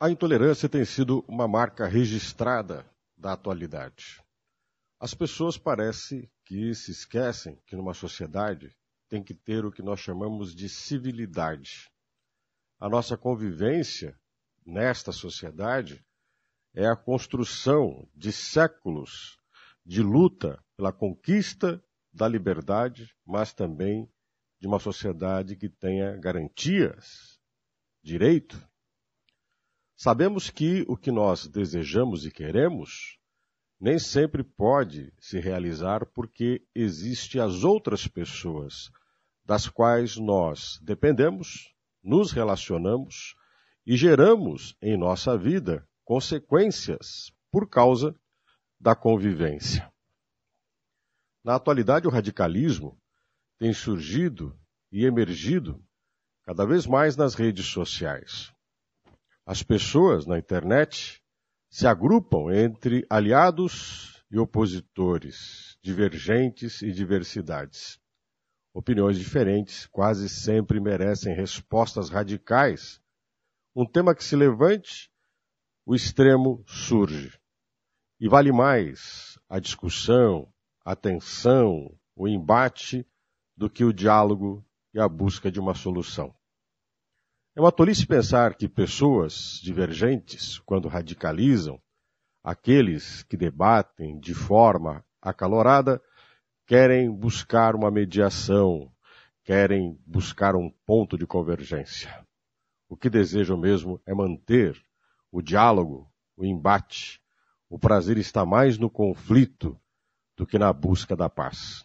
A intolerância tem sido uma marca registrada da atualidade. As pessoas parece que se esquecem que numa sociedade tem que ter o que nós chamamos de civilidade. A nossa convivência nesta sociedade é a construção de séculos de luta pela conquista da liberdade, mas também de uma sociedade que tenha garantias, direito. Sabemos que o que nós desejamos e queremos nem sempre pode se realizar porque existe as outras pessoas das quais nós dependemos, nos relacionamos e geramos em nossa vida consequências por causa da convivência. Na atualidade, o radicalismo tem surgido e emergido cada vez mais nas redes sociais. As pessoas na internet se agrupam entre aliados e opositores, divergentes e diversidades. Opiniões diferentes quase sempre merecem respostas radicais. Um tema que se levante, o extremo surge. E vale mais a discussão, a tensão, o embate, do que o diálogo e a busca de uma solução. É uma tolice pensar que pessoas divergentes, quando radicalizam, aqueles que debatem de forma acalorada, querem buscar uma mediação, querem buscar um ponto de convergência. O que desejam mesmo é manter o diálogo, o embate. O prazer está mais no conflito do que na busca da paz.